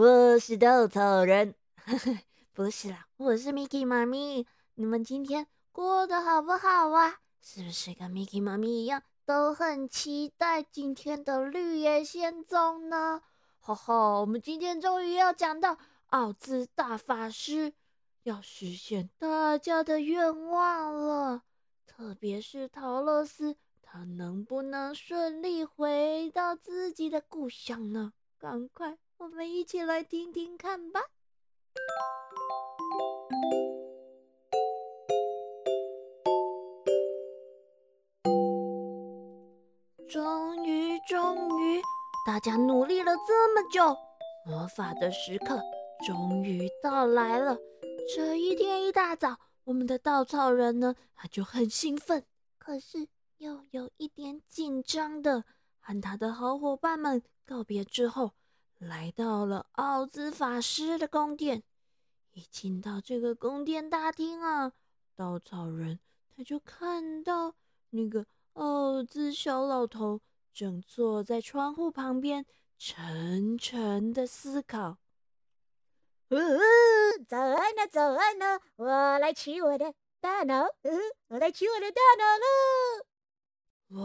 我是稻草人。不是啦，我是 Miki 妈咪。你们今天过得好不好啊？是不是跟 Miki 妈咪一样，都很期待今天的绿野仙踪呢？哈哈，我们今天终于要讲到奥兹大法师要实现大家的愿望了，特别是陶乐斯。他能不能顺利回到自己的故乡呢？赶快，我们一起来听听看吧。终于，终于，大家努力了这么久，魔法的时刻终于到来了。这一天一大早，我们的稻草人呢，他就很兴奋。可是。又有一点紧张的，和他的好伙伴们告别之后，来到了奥兹法师的宫殿。一进到这个宫殿大厅啊，稻草人他就看到那个奥兹小老头正坐在窗户旁边，沉沉的思考。嗯，早安呢，早安呢，我来取我的大脑，嗯，我来取我的大脑了。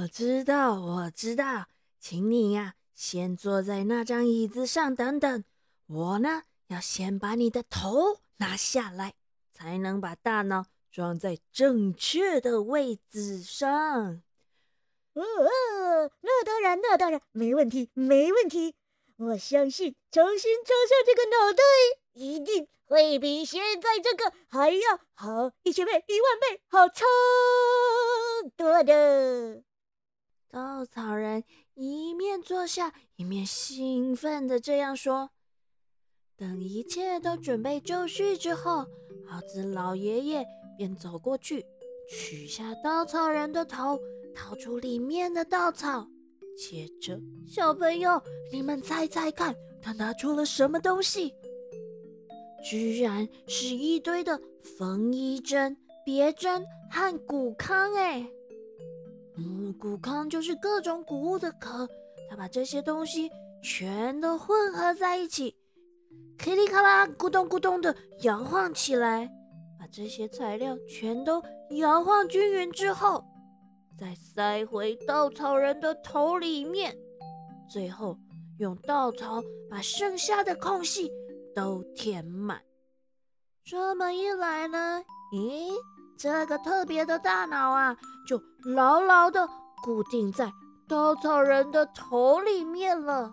我知道，我知道，请你呀，先坐在那张椅子上等等。我呢，要先把你的头拿下来，才能把大脑装在正确的位置上。哦哦，那当然，那当然，没问题，没问题。我相信，重新装上这个脑袋，一定会比现在这个还要好一千倍、一万倍，好超多的。稻草人一面坐下，一面兴奋的这样说：“等一切都准备就绪之后，奥兹老爷爷便走过去，取下稻草人的头，掏出里面的稻草。接着，小朋友，你们猜猜看，他拿出了什么东西？居然是一堆的缝衣针、别针和骨糠！哎！”嗯，谷糠就是各种谷物的壳，他把这些东西全都混合在一起，噼里咔啦、咕咚咕咚的摇晃起来，把这些材料全都摇晃均匀之后，再塞回稻草人的头里面，最后用稻草把剩下的空隙都填满。这么一来呢，咦？这个特别的大脑啊，就牢牢的固定在稻草人的头里面了。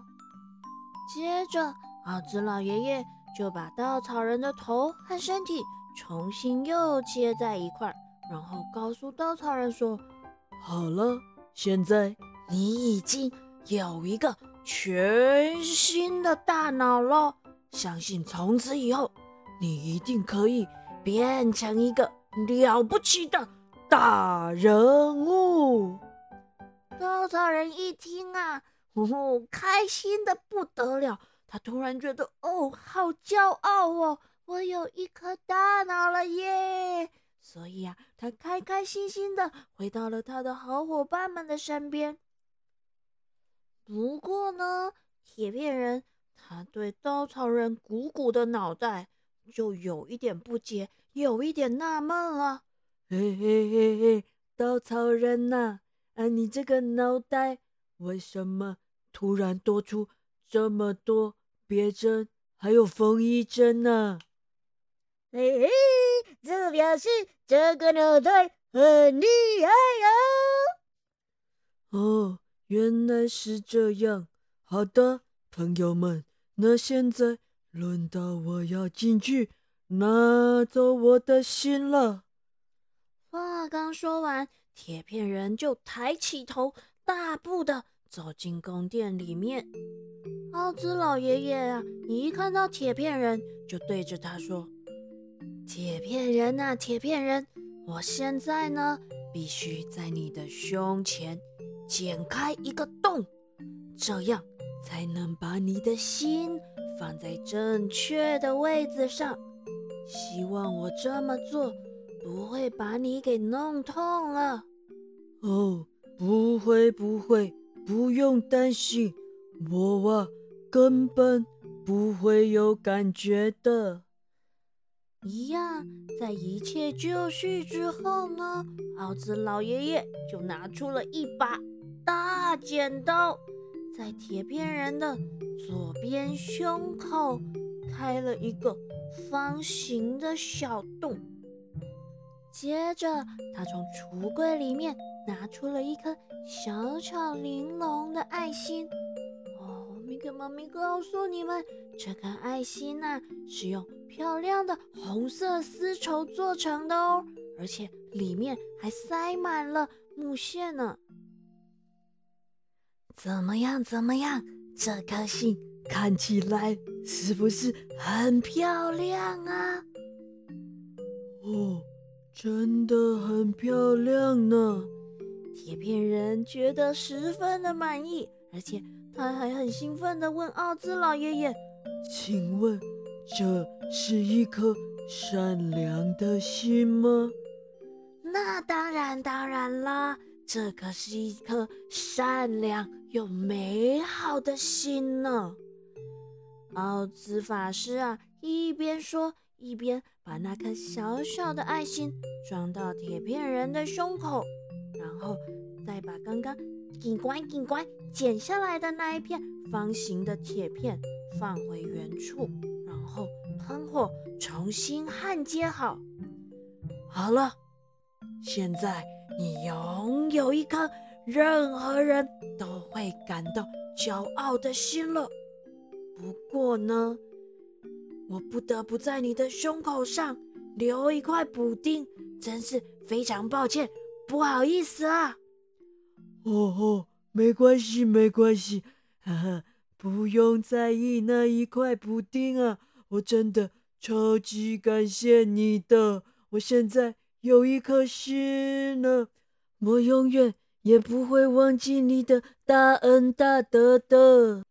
接着，奥兹老爷爷就把稻草人的头和身体重新又接在一块儿，然后告诉稻草人说：“好了，现在你已经有一个全新的大脑了，相信从此以后，你一定可以变成一个。”了不起的大人物！稻草人一听啊，哦，开心的不得了。他突然觉得，哦，好骄傲哦，我有一颗大脑了耶！所以啊，他开开心心的回到了他的好伙伴们的身边。不过呢，铁片人他对稻草人鼓鼓的脑袋就有一点不解。有一点纳闷了，嘿嘿嘿嘿，稻草人呐，啊，你这个脑袋为什么突然多出这么多别针，还有缝衣针呢？嘿嘿，这表示这个脑袋很厉害哦！哦，原来是这样。好的，朋友们，那现在轮到我要进去。拿走我的心了！话刚说完，铁片人就抬起头，大步的走进宫殿里面。奥兹老爷爷啊，你一看到铁片人，就对着他说：“铁片人呐，铁片人，我现在呢，必须在你的胸前剪开一个洞，这样才能把你的心放在正确的位置上。”希望我这么做不会把你给弄痛了。哦，不会不会，不用担心，我啊，根本不会有感觉的。一样，在一切就绪之后呢，奥兹老爷爷就拿出了一把大剪刀，在铁片人的左边胸口开了一个方形的小洞。接着，他从橱柜里面拿出了一颗小巧玲珑的爱心。哦，米克妈咪告诉你们，这颗爱心呢，是用。漂亮的红色丝绸做成的哦，而且里面还塞满了木屑呢。怎么样？怎么样？这颗心看起来是不是很漂亮啊？哦，真的很漂亮呢。铁片人觉得十分的满意，而且他还很兴奋地问奥兹老爷爷：“请问？”这是一颗善良的心吗？那当然，当然啦，这可是一颗善良又美好的心呢。奥兹法师啊，一边说，一边把那颗小小的爱心装到铁片人的胸口，然后再把刚刚警官警官剪下来的那一片方形的铁片放回原处。然后喷火，重新焊接好。好了，现在你拥有一颗任何人都会感到骄傲的心了。不过呢，我不得不在你的胸口上留一块补丁，真是非常抱歉，不好意思啊。哦哦，没关系，没关系，呵呵，不用在意那一块补丁啊。我真的超级感谢你的，我现在有一颗心了，我永远也不会忘记你的大恩大德的。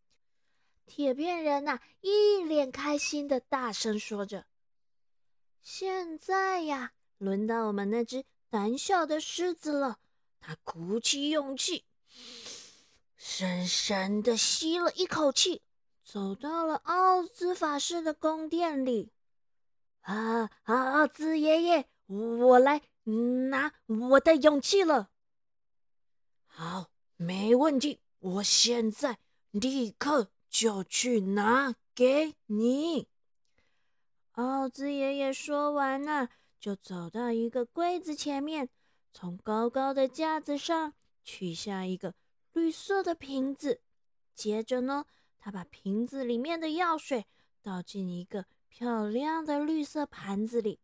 铁片人呐，一脸开心的大声说着：“现在呀，轮到我们那只胆小的狮子了。”他鼓起勇气，深深的吸了一口气。走到了奥兹法师的宫殿里，啊啊！奥兹爷爷，我来拿我的勇气了。好，没问题，我现在立刻就去拿给你。奥兹爷爷说完呢，就走到一个柜子前面，从高高的架子上取下一个绿色的瓶子，接着呢。他把瓶子里面的药水倒进一个漂亮的绿色盘子里。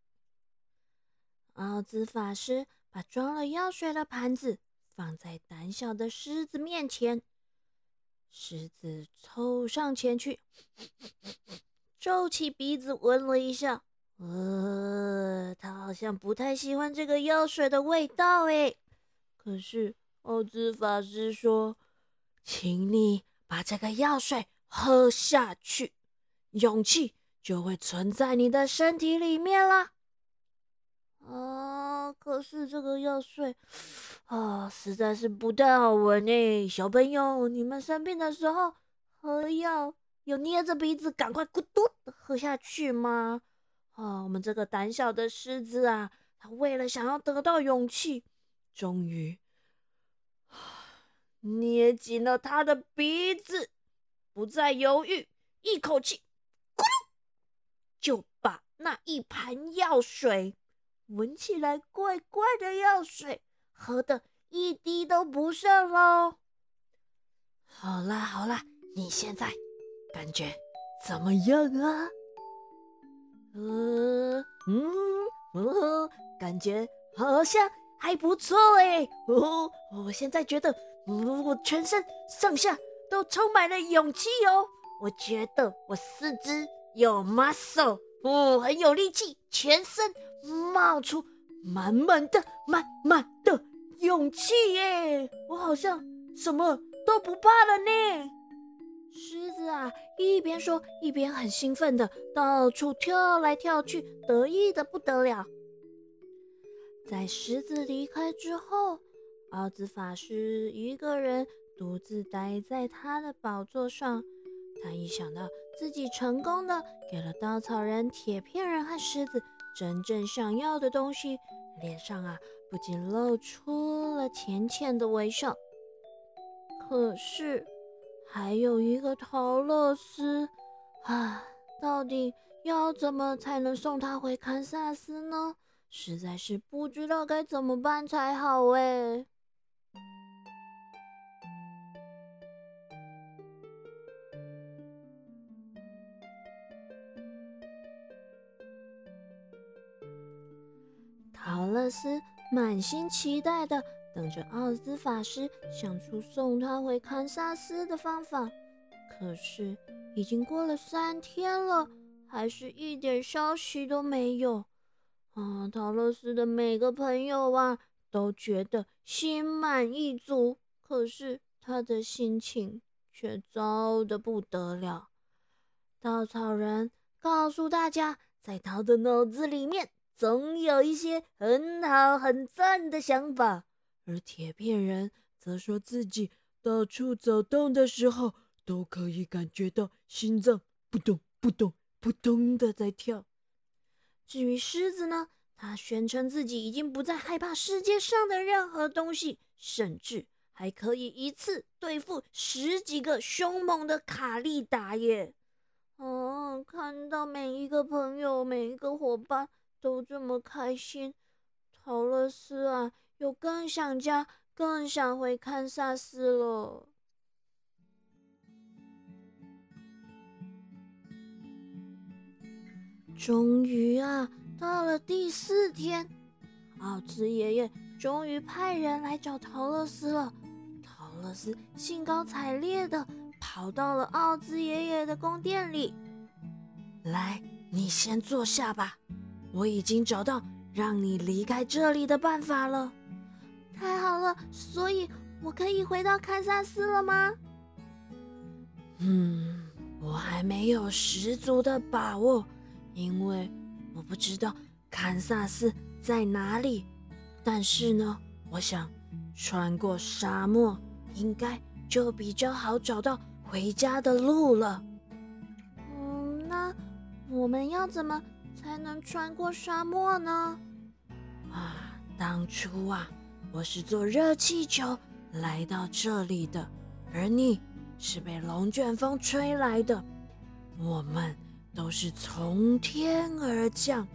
奥兹法师把装了药水的盘子放在胆小的狮子面前。狮子凑上前去，皱起鼻子闻了一下，呃，他好像不太喜欢这个药水的味道诶。可是奥兹法师说：“请你。”把这个药水喝下去，勇气就会存在你的身体里面了。啊，可是这个药水啊，实在是不太好闻呢。小朋友，你们生病的时候喝药有捏着鼻子赶快咕嘟喝下去吗？啊，我们这个胆小的狮子啊，他为了想要得到勇气，终于。捏紧了他的鼻子，不再犹豫，一口气，咕噜，就把那一盘药水，闻起来怪怪的药水，喝的一滴都不剩喽。好啦好啦，你现在感觉怎么样啊？呃嗯呃，感觉好像还不错哎。哦，我现在觉得。我全身上下都充满了勇气哦！我觉得我四肢有 muscle，哦，很有力气，全身冒出满满的、满满的勇气耶！我好像什么都不怕了呢。狮子啊，一边说一边很兴奋的到处跳来跳去，得意的不得了。在狮子离开之后。奥兹法师一个人独自待在他的宝座上。他一想到自己成功的给了稻草人、铁片人和狮子真正想要的东西，脸上啊不仅露出了浅浅的微笑。可是还有一个陶乐斯，啊，到底要怎么才能送他回堪萨斯呢？实在是不知道该怎么办才好哎。陶乐斯满心期待的等着奥兹法师想出送他回堪萨斯的方法，可是已经过了三天了，还是一点消息都没有。啊，陶乐斯的每个朋友啊都觉得心满意足，可是他的心情却糟的不得了。稻草人告诉大家，在他的脑子里面。总有一些很好很赞的想法，而铁片人则说自己到处走动的时候，都可以感觉到心脏扑通扑通扑通的在跳。至于狮子呢，他宣称自己已经不再害怕世界上的任何东西，甚至还可以一次对付十几个凶猛的卡利达耶！哦，看到每一个朋友，每一个伙伴。都这么开心，陶乐斯啊，又更想家，更想回堪萨斯了。终于啊，到了第四天，奥兹爷爷终于派人来找陶乐斯了。陶乐斯兴高采烈的跑到了奥兹爷爷的宫殿里，来，你先坐下吧。我已经找到让你离开这里的办法了，太好了！所以我可以回到堪萨斯了吗？嗯，我还没有十足的把握，因为我不知道堪萨斯在哪里。但是呢，我想穿过沙漠应该就比较好找到回家的路了。嗯，那我们要怎么？才能穿过沙漠呢？啊，当初啊，我是坐热气球来到这里的，而你是被龙卷风吹来的。我们都是从天而降，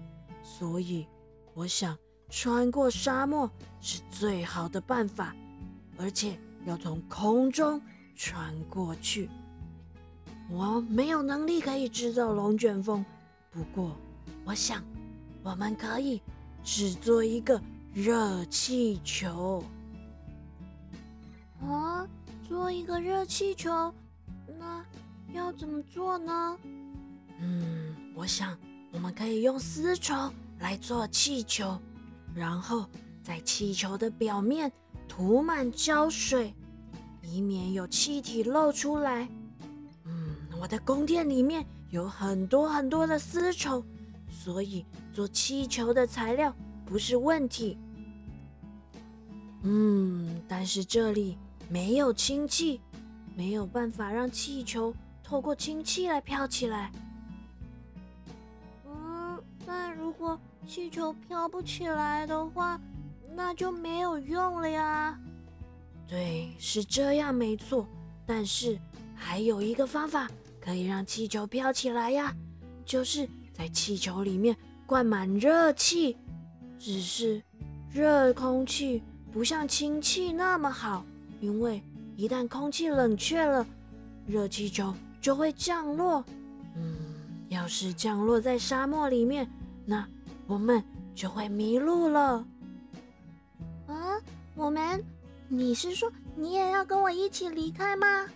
所以我想穿过沙漠是最好的办法，而且要从空中穿过去。我没有能力可以制造龙卷风，不过。我想，我们可以制作一个热气球。啊，做一个热气球，那要怎么做呢？嗯，我想我们可以用丝绸来做气球，然后在气球的表面涂满胶水，以免有气体漏出来。嗯，我的宫殿里面有很多很多的丝绸。所以做气球的材料不是问题。嗯，但是这里没有氢气，没有办法让气球透过氢气来飘起来。嗯，那如果气球飘不起来的话，那就没有用了呀。对，是这样没错。但是还有一个方法可以让气球飘起来呀，就是。在气球里面灌满热气，只是热空气不像氢气那么好，因为一旦空气冷却了，热气球就会降落。嗯，要是降落在沙漠里面，那我们就会迷路了。啊，我们？你是说你也要跟我一起离开吗？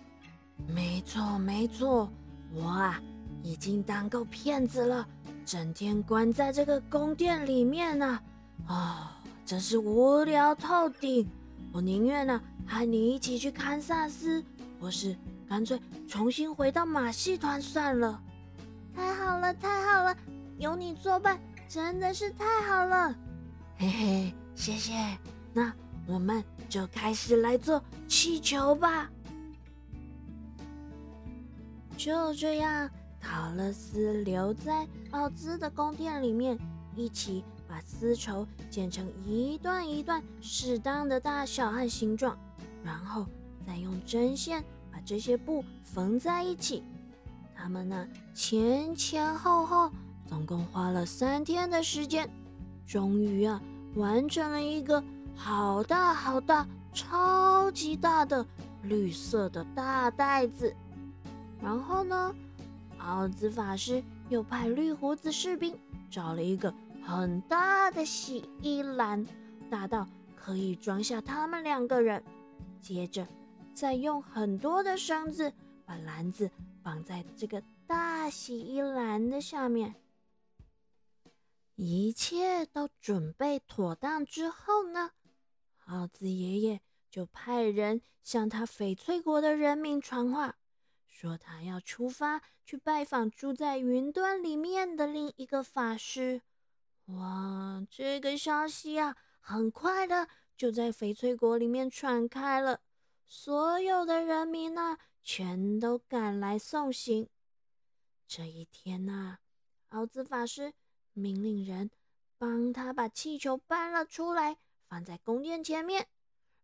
没错，没错，我啊。已经当够骗子了，整天关在这个宫殿里面呢，啊，真是无聊透顶！我宁愿呢和你一起去堪萨斯，或是干脆重新回到马戏团算了。太好了，太好了，有你作伴真的是太好了。嘿嘿，谢谢。那我们就开始来做气球吧。就这样，考勒斯留在奥兹的宫殿里面，一起把丝绸剪成一段一段适当的大小和形状，然后再用针线把这些布缝在一起。他们呢，前前后后总共花了三天的时间，终于啊，完成了一个好大好大、超级大的绿色的大袋子。然后呢，奥兹法师又派绿胡子士兵找了一个很大的洗衣篮，大到可以装下他们两个人。接着，再用很多的绳子把篮子绑在这个大洗衣篮的下面。一切都准备妥当之后呢，奥兹爷爷就派人向他翡翠国的人民传话。说他要出发去拜访住在云端里面的另一个法师。哇，这个消息啊，很快的就在翡翠国里面传开了。所有的人民呢，全都赶来送行。这一天呐，奥兹法师命令人帮他把气球搬了出来，放在宫殿前面。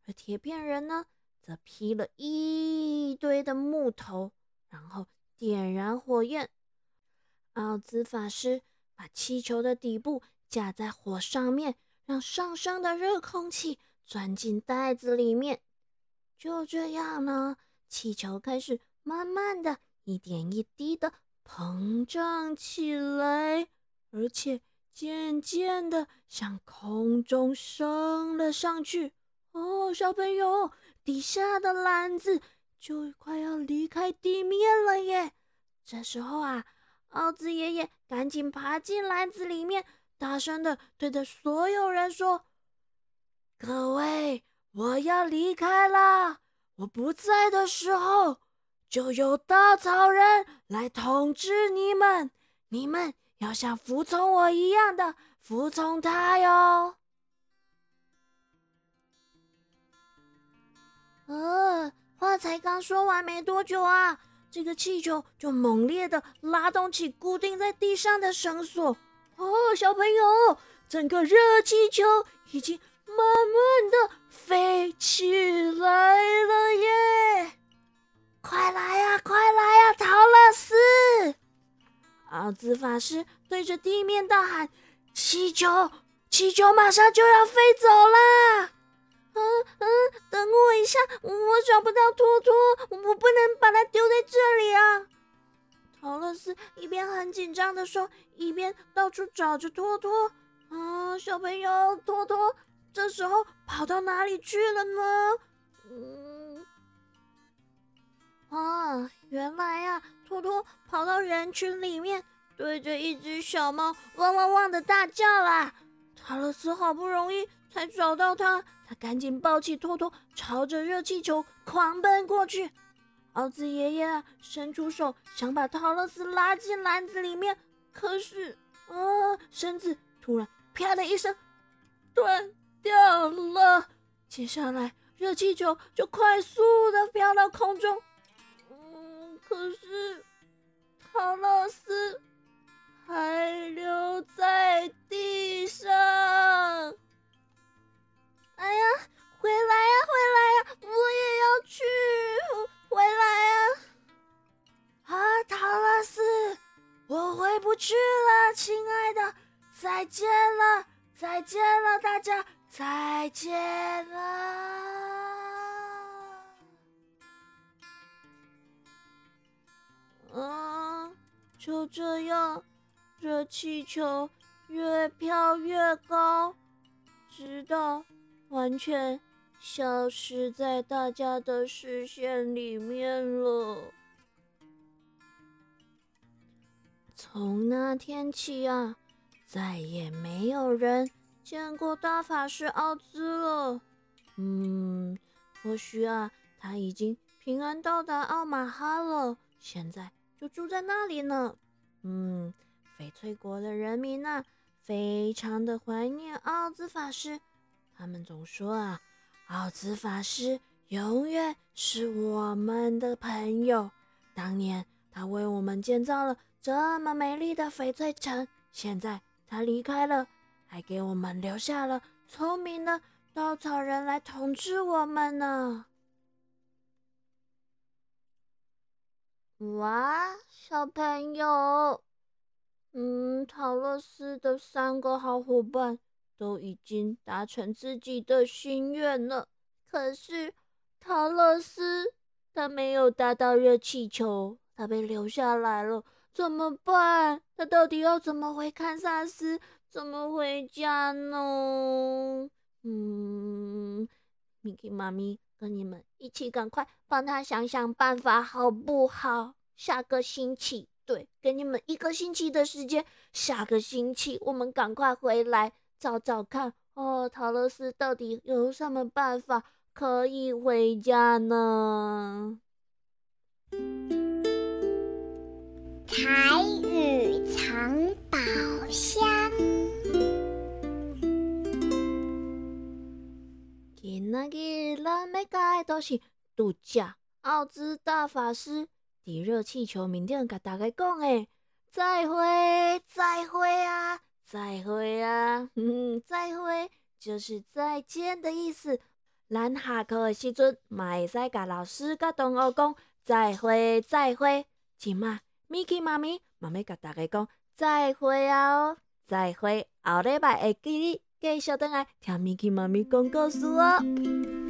而铁片人呢，则劈了一堆的木头。然后点燃火焰，奥兹法师把气球的底部架在火上面，让上升的热空气钻进袋子里面。就这样呢，气球开始慢慢的一点一滴的膨胀起来，而且渐渐的向空中升了上去。哦，小朋友，底下的篮子。就快要离开地面了耶！这时候啊，奥兹爷爷赶紧爬进篮子里面，大声的对着所有人说：“各位，我要离开了。我不在的时候，就有稻草人来统治你们。你们要像服从我一样的服从他哟。”呃。话才刚说完没多久啊，这个气球就猛烈的拉动起固定在地上的绳索。哦，小朋友，整个热气球已经慢慢的飞起来了耶！快来呀，快来呀，陶乐斯！奥兹法师对着地面大喊：“气球，气球马上就要飞走啦！”嗯嗯，等我一下，我找不到托托，我不能把它丢在这里啊！陶乐斯一边很紧张的说，一边到处找着托托。啊，小朋友，托托这时候跑到哪里去了呢？嗯，啊，原来呀，托托跑到人群里面，对着一只小猫汪汪汪的大叫啦！陶乐斯好不容易才找到它。他赶紧抱起托托，朝着热气球狂奔过去。奥兹爷爷，伸出手想把陶乐斯拉进篮子里面，可是啊，绳子突然啪的一声断掉了。接下来，热气球就快速的飘到空中。嗯，可是陶乐斯还留在地上。哎呀，回来呀，回来呀！我也要去，回来呀！啊，陶乐斯，我回不去了，亲爱的，再见了，再见了，大家再见了。嗯，就这样，热气球越飘越高，直到。完全消失在大家的视线里面了。从那天起啊，再也没有人见过大法师奥兹了。嗯，或许啊，他已经平安到达奥马哈了，现在就住在那里呢。嗯，翡翠国的人民啊，非常的怀念奥兹法师。他们总说啊，奥兹法师永远是我们的朋友。当年他为我们建造了这么美丽的翡翠城。现在他离开了，还给我们留下了聪明的稻草人来统治我们呢。哇，小朋友，嗯，陶乐斯的三个好伙伴都已经达成自己的心愿了。可是陶乐斯他没有达到热气球，他被留下来了，怎么办？他到底要怎么回堪萨斯？怎么回家呢？嗯，米奇妈咪。跟你们一起，赶快帮他想想办法，好不好？下个星期，对，给你们一个星期的时间。下个星期，我们赶快回来找找看哦，陶乐斯到底有什么办法可以回家呢？彩雨藏宝箱。今仔日咱要讲的都是度假。奥兹大法师伫热气球面顶甲大家讲的：再会，再会啊，再会啊，嗯，再会就是再见的意思。咱下课的时阵，嘛会使甲老师甲同学讲再会，再会。即嘛，Miki 妈咪嘛要甲大家讲再会啊哦，再会，后礼拜会记你。继续等来听 Miki 妈咪讲故事哦。